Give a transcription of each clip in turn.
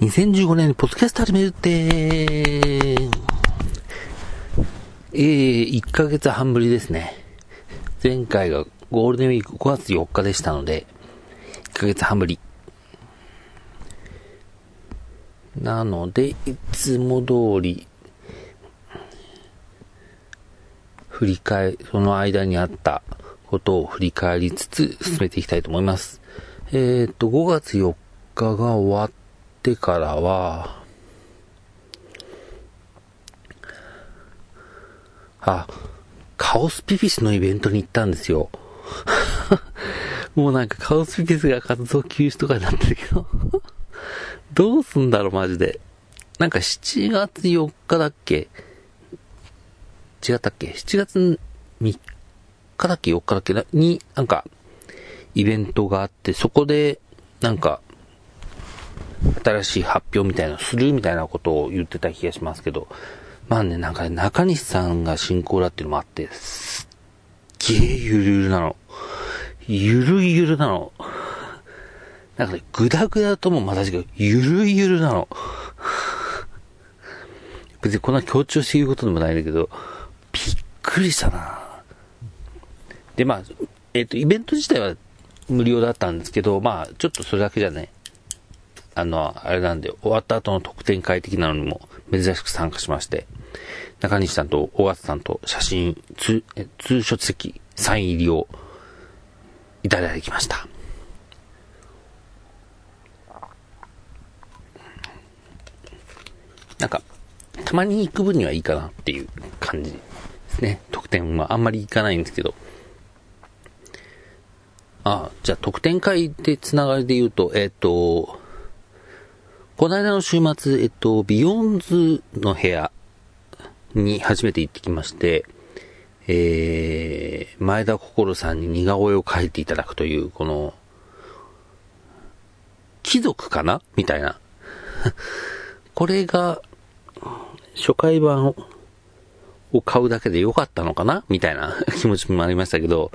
2015年にポッドキャスト始めるって、えー、1ヶ月半ぶりですね。前回がゴールデンウィーク5月4日でしたので、1ヶ月半ぶり。なので、いつも通り、振り返、その間にあったことを振り返りつつ進めていきたいと思います。えっ、と、5月4日が終わっってからは、あ、カオスピピスのイベントに行ったんですよ。もうなんかカオスピピスが活動休止とかになってるけど どうすんだろうマジで。なんか7月4日だっけ？違ったっけ ?7 月3日だっけ ?4 日だっけ？に、なんか、イベントがあって、そこで、なんか、新しい発表みたいなのするみたいなことを言ってた気がしますけど、まあね、なんかね、中西さんが進行だっていうのもあって、すっげえゆるゆるなの。ゆるゆるなの。なんかね、ぐだぐだともまた違う。ゆるゆるなの。別にこんな強調して言うことでもないんだけど、びっくりしたなで、まあ、えっ、ー、と、イベント自体は無料だったんですけど、まあ、ちょっとそれだけじゃね、あの、あれなんで、終わった後の特典会的なのにも珍しく参加しまして、中西さんと大勝さんと写真、通、通書籍、サイン入りをいただきました。なんか、たまに行く分にはいいかなっていう感じですね。特典はあんまり行かないんですけど。あ、じゃあ特典会でつながりで言うと、えっ、ー、と、この間の週末、えっと、ビヨンズの部屋に初めて行ってきまして、えー、前田心さんに似顔絵を描いていただくという、この、貴族かな？みたいな。これが、初回版を買うだけでよかったのかな？みたいな 気持ちもありましたけど、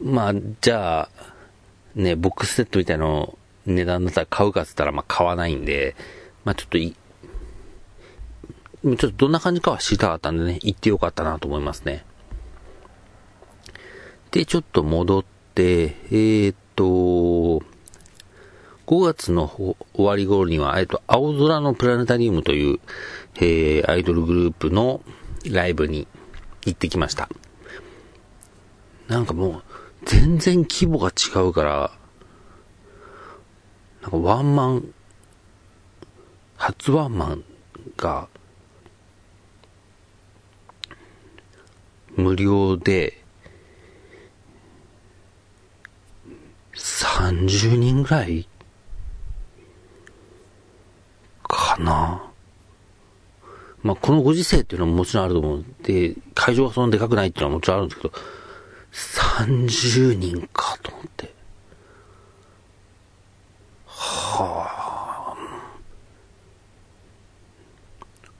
まあ、じゃあ、ね、ボックスセットみたいなの値段だったら買うかっつったらまあ買わないんで、まあちょっとい、ちょっとどんな感じかは知りたかったんでね、行ってよかったなと思いますね。で、ちょっと戻って、えー、っと、5月の終わり頃には、えっと、青空のプラネタリウムという、えー、アイドルグループのライブに行ってきました。なんかもう、全然規模が違うから、なんかワンマン、初ワンマンが、無料で、30人ぐらいかな。まあ、このご時世っていうのももちろんあると思うんで、会場がそんなでかくないっていうのはもちろんあるんですけど、30人かと思って。はあ。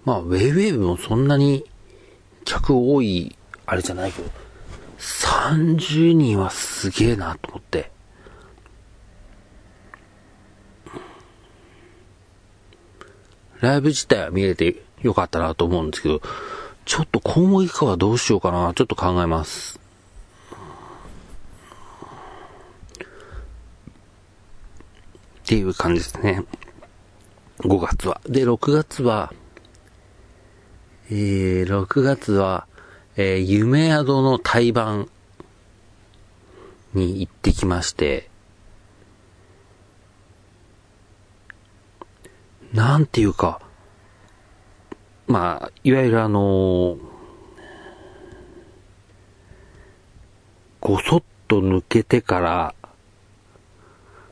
まあ、ウェイウェイもそんなに客多い、あれじゃないけど、30人はすげえなと思って。ライブ自体は見れてよかったなと思うんですけど、ちょっと今後以下はどうしようかな、ちょっと考えます。っていう感じですね。5月は。で、6月は、えー、6月は、えー、夢宿の対バに行ってきまして、なんていうか、まあ、いわゆるあのー、ごそっと抜けてから、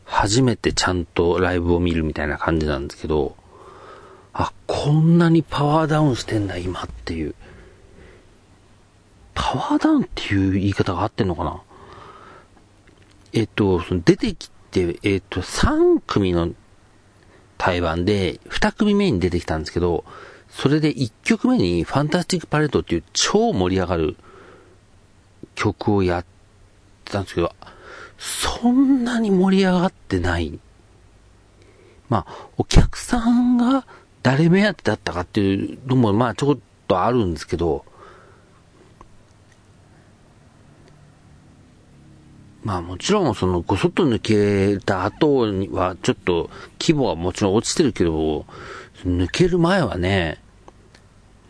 初めてちゃんとライブを見るみたいな感じなんですけど、あ、こんなにパワーダウンしてんだ、今っていう。パワーダウンっていう言い方があってんのかな？えっと、その出てきて、えっと、3組の対バンで、2組目に出てきたんですけど、それで1曲目にファンタスティックパレットっていう超盛り上がる曲をやったんですけど、そんなに盛り上がってない。まあ、お客さんが誰目当てだったかっていうのも、まあ、ちょっとあるんですけど、まあもちろんそのご外抜けた後にはちょっと規模はもちろん落ちてるけど、抜ける前はね、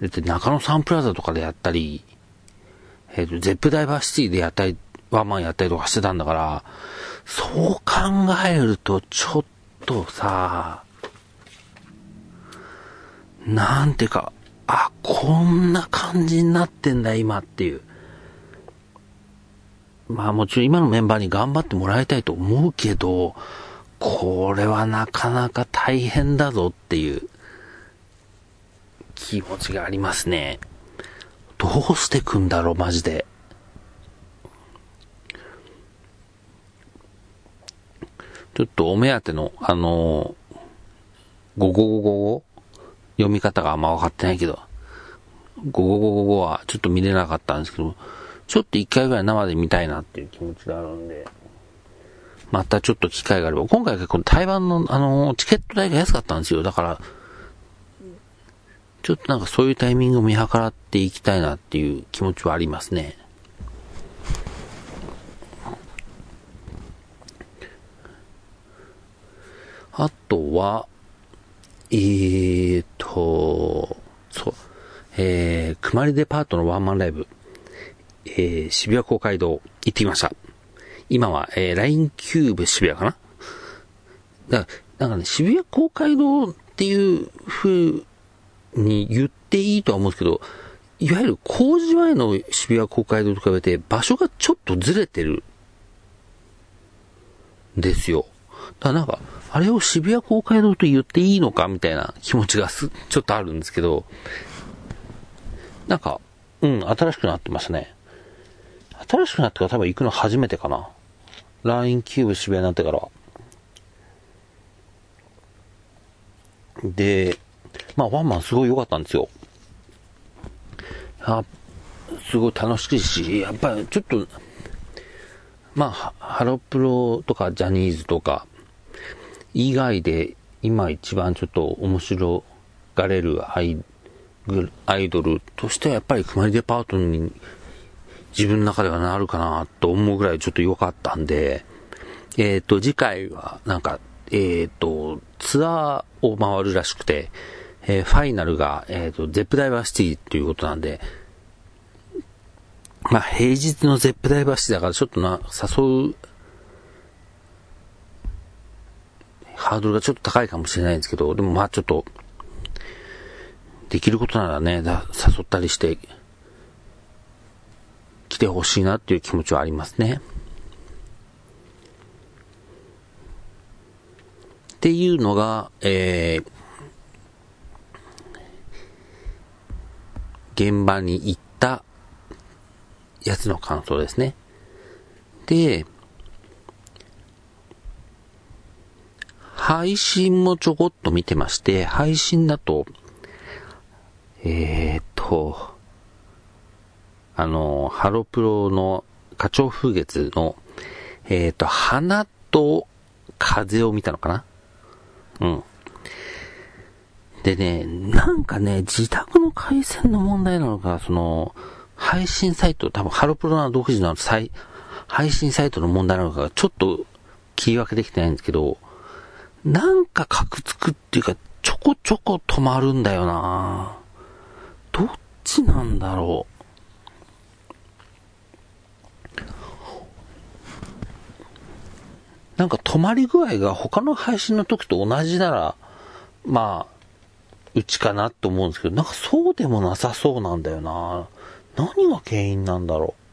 だって中野サンプラザとかでやったり、えっ、ー、と、ゼップダイバーシティでやったり、ワンマンやったりとかしてたんだから、そう考えるとちょっとさ、なんていうか、あ、こんな感じになってんだ今っていう。まあもちろん今のメンバーに頑張ってもらいたいと思うけど、これはなかなか大変だぞっていう気持ちがありますね。どうしてくんだろう、マジで。ちょっとお目当ての、あのー、ゴゴゴゴ読み方があんま分かってないけど、ゴゴゴゴゴはちょっと見れなかったんですけど、ちょっと一回ぐらい生で見たいなっていう気持ちがあるんで、またちょっと機会があれば、今回結構台湾のあの、チケット代が安かったんですよ。だから、ちょっとなんかそういうタイミングを見計らっていきたいなっていう気持ちはありますね。あとは、えーと、そう、えー、くまりデパートのワンマンライブ。えー、渋谷公会堂行ってきました。今は、えー、LINE キューブ渋谷かな？だから、なんかね、渋谷公会堂っていう風に言っていいとは思うんですけど、いわゆる工事前の渋谷公会堂と比べて場所がちょっとずれてる。ですよ。だからなんか、あれを渋谷公会堂と言っていいのかみたいな気持ちがす、ちょっとあるんですけど、なんか、うん、新しくなってますね。新しくなってから多分行くの初めてかな。LINE キューブ渋谷になってから。で、まあワンマンすごい良かったんですよ。あすごい楽しいし、やっぱりちょっと、まあ、ハロプロとかジャニーズとか、以外で今一番ちょっと面白がれるアイドルとしてはやっぱりくまりデパートに自分の中ではなるかなと思うぐらいちょっと良かったんで、えっ、ー、と、次回はなんか、えっ、ー、と、ツアーを回るらしくて、えー、ファイナルが、えっ、と、 Zepp DiverCity ということなんで、まあ、平日の Zepp DiverCity だからちょっとな、誘う、ハードルがちょっと高いかもしれないんですけど、でもまあちょっと、できることならね、誘ったりして、来てほしいなっていう気持ちはありますね。っていうのが、えー、現場に行ったやつの感想ですね。で、配信もちょこっと見てまして、配信だと、えー、っと、あの、ハロプロの花鳥風月の、えっ、と、花と風を見たのかな？うん。でね、なんかね、自宅の回線の問題なのか、その、配信サイト、多分ハロプロの独自の配信サイトの問題なのか、ちょっと切り分けできてないんですけど、なんかカクつくっていうか、ちょこちょこ止まるんだよなどっちなんだろう。なんか止まり具合が他の配信の時と同じなら、まあ、うちかなって思うんですけど、なんかそうでもなさそうなんだよな。何が原因なんだろう。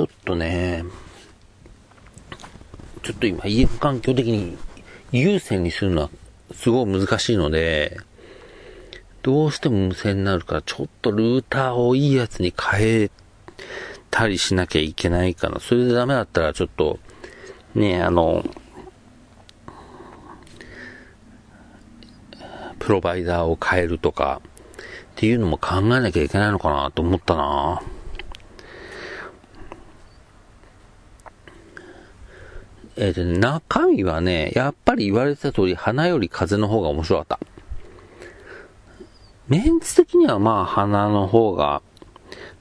ちょっとね、ちょっと今家の環境的に有線にするのはすごい難しいので、どうしても無線になるから、ちょっとルーターをいいやつに変えたりしなきゃいけないかな。それでダメだったらちょっと、ね、あの、プロバイダーを変えるとか、っていうのも考えなきゃいけないのかなと思ったなえっ、と、中身はね、やっぱり言われてた通り、花より風の方が面白かった。メンツ的にはまあ、花の方が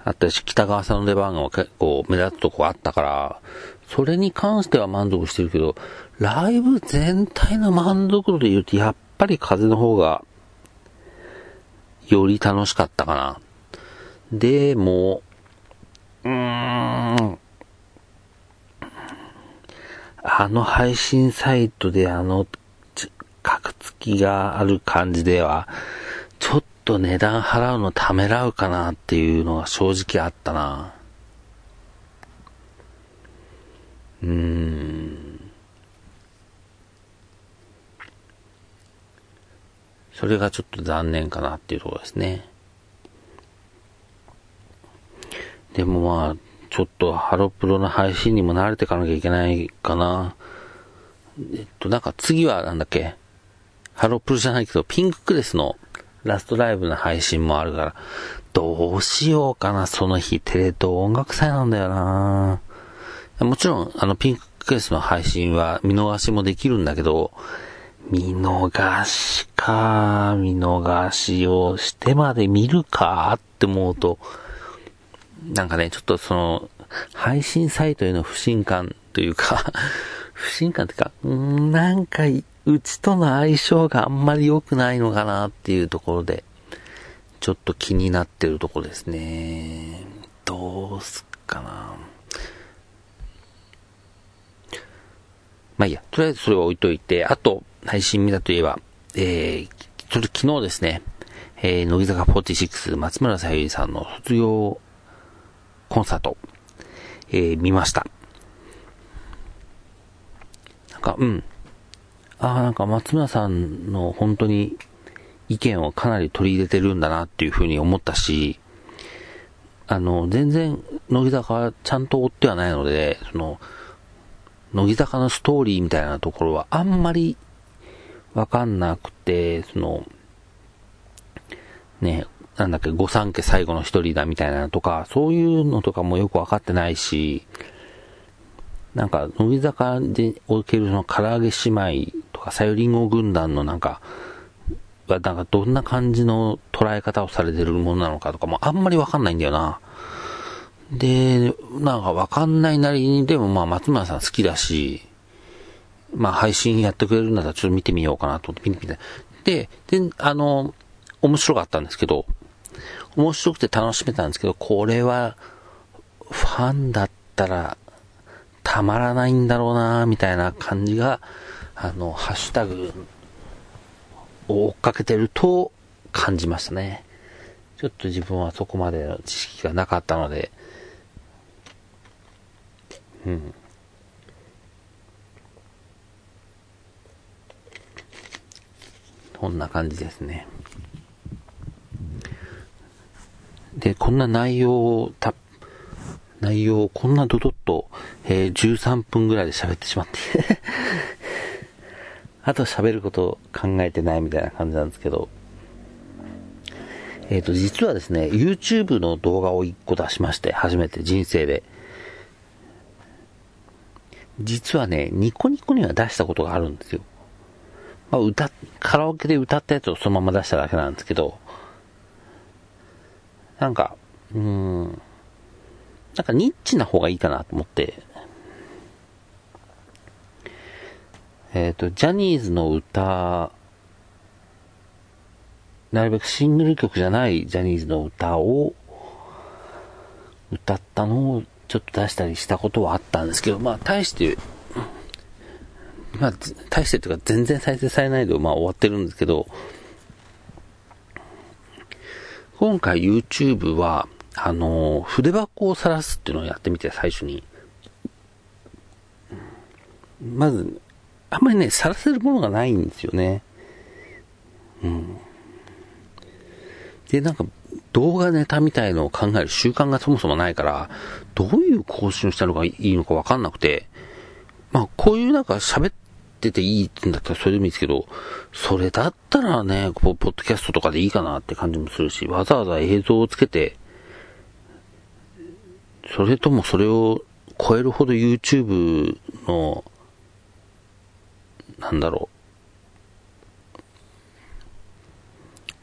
あったし、北川さんの出番が結構目立つとこあったから、それに関しては満足してるけど、ライブ全体の満足度で言うと、やっぱり風の方が、より楽しかったかな。でも、うーん、あの配信サイトであの、格付きがある感じでは、ちょっと値段払うのためらうかなっていうのが正直あったな。うーん。それがちょっと残念かなっていうところですね。でもまあ、ちょっとハロプロの配信にも慣れていかなきゃいけないかな。えっと、なんか次はなんだっけ？ハロプロじゃないけど、ピンククレスのラストライブの配信もあるから、どうしようかな、その日、テレ東音楽祭なんだよな。もちろん、あの、ピンククレスの配信は見逃しもできるんだけど、見逃しか、見逃しをしてまで見るかって思うと、なんかね、ちょっとその、配信サイトへの不信感というか 不信感っていうか、んなんか、うちとの相性があんまり良くないのかなっていうところで、ちょっと気になってるところですね。どうすっかな。まあいいや、とりあえずそれは置いといて、あと、配信見たといえば、えー、ちょっと昨日ですね、えー、乃木坂46松村さゆりさんの卒業コンサート、えー、見ました。なんか、うん。ああ、なんか松村さんの本当に意見をかなり取り入れてるんだなっていうふうに思ったし、あの、全然、乃木坂はちゃんと追ってはないので、その、乃木坂のストーリーみたいなところはあんまりわかんなくて、その、ね、なんだっけ、御三家最後の一人だみたいなのとか、そういうのとかもよくわかってないし、なんか、乃木坂でおけるその唐揚げ姉妹とか、さゆりんご軍団のなんか、はなんかどんな感じの捉え方をされてるものなのかとかもあんまりわかんないんだよな。で、なんかわかんないなりに、でもまあ松村さん好きだし、まあ配信やってくれるんだったらちょっと見てみようかなと思って見てみて。で、で、あの、面白かったんですけど、面白くて楽しめたんですけど、これは、ファンだったら、たまらないんだろうなみたいな感じが、あの、ハッシュタグを追っかけてると感じましたね。ちょっと自分はそこまでの知識がなかったので、うん。こんな感じですね。で、こんな内容をた、内容をこんなドドッと、えー、13分ぐらいで喋ってしまって あと喋ること考えてないみたいな感じなんですけど、えっ、ー、と、実はですね、YouTube の動画を1個出しまして、初めて人生で。実はね、ニコニコには出したことがあるんですよ。まあ、歌、カラオケで歌ったやつをそのまま出しただけなんですけど、なんか、うーん、なんかニッチな方がいいかなと思って、えっ、ー、と、ジャニーズの歌、なるべくシングル曲じゃないジャニーズの歌を歌ったのをちょっと出したりしたことはあったんですけど、まあ、大して、まあ、大してというか全然再生されないで、まあ終わってるんですけど、今回 YouTube は、あの、筆箱を晒すっていうのをやってみて、最初に。まず、あんまりね、晒せるものがないんですよね。うん。で、なんか、動画ネタみたいのを考える習慣がそもそもないから、どういう更新をしたのがいいのかわかんなくて、まあ、こういうなんか喋っってていいんだったらそれでもいいですけど、それだったらね、ポッドキャストとかでいいかなって感じもするし、わざわざ映像をつけて、それともそれを超えるほど YouTube のなんだろう。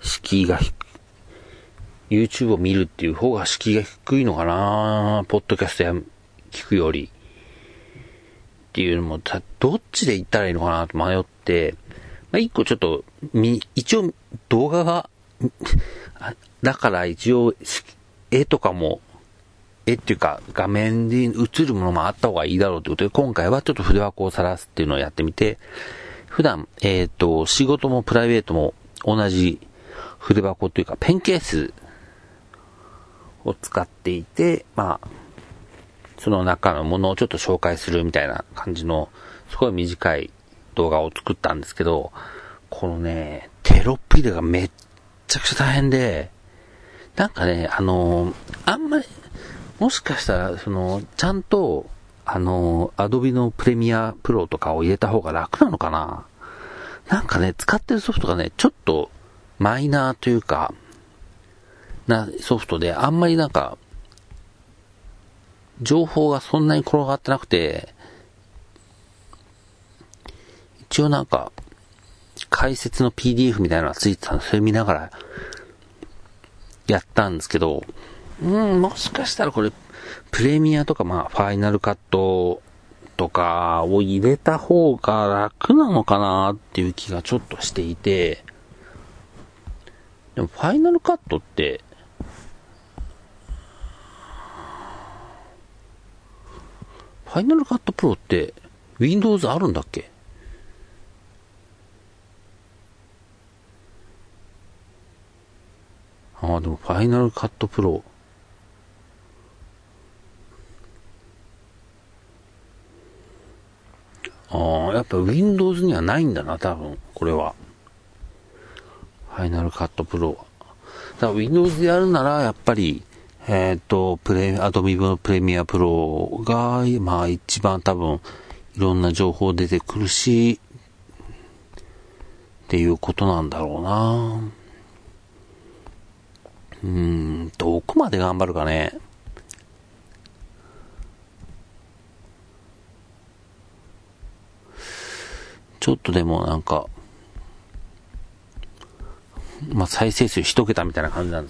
敷居が低 YouTube を見るっていう方が敷居が低いのかなポッドキャストや聞くより。っていうのも、どっちで行ったらいいのかなと迷って、まあ、一個ちょっと、み、一応動画が、だから一応、絵とかも、絵っていうか画面に映るものもあった方がいいだろうということで、今回はちょっと筆箱を晒すっていうのをやってみて、普段、えっ、ー、と、仕事もプライベートも同じ筆箱というかペンケースを使っていて、まあ、その中のものをちょっと紹介するみたいな感じの、すごい短い動画を作ったんですけど、このね、テロップ入れがめっちゃくちゃ大変で、なんかね、あの、あんまり、もしかしたら、その、ちゃんと、あのー、アドビのプレミアプロとかを入れた方が楽なのかな。なんかね、使ってるソフトがね、ちょっとマイナーというか、なソフトで、あんまりなんか、情報がそんなに転がってなくて、一応なんか、解説の PDF みたいなのがついてたの。それ見ながら、やったんですけど、うん、もしかしたらこれ、プレミアとかまあ、ファイナルカットとかを入れた方が楽なのかなっていう気がちょっとしていて、でもファイナルカットって、フファイナルカットプロって Windows あるんだっけ？ああ、でもファイナルカットプロ。ああ、やっぱ Windows にはないんだな、多分、これは。ファイナルカットプロは。だから Windows でやるなら、やっぱり、えっ、ー、と、プレ、アドビのプレミアプロが、まあ一番多分、いろんな情報出てくるし、っていうことなんだろうなうーん、どこまで頑張るかね。ちょっとでもなんか、まあ、再生数一桁みたいな感じなんです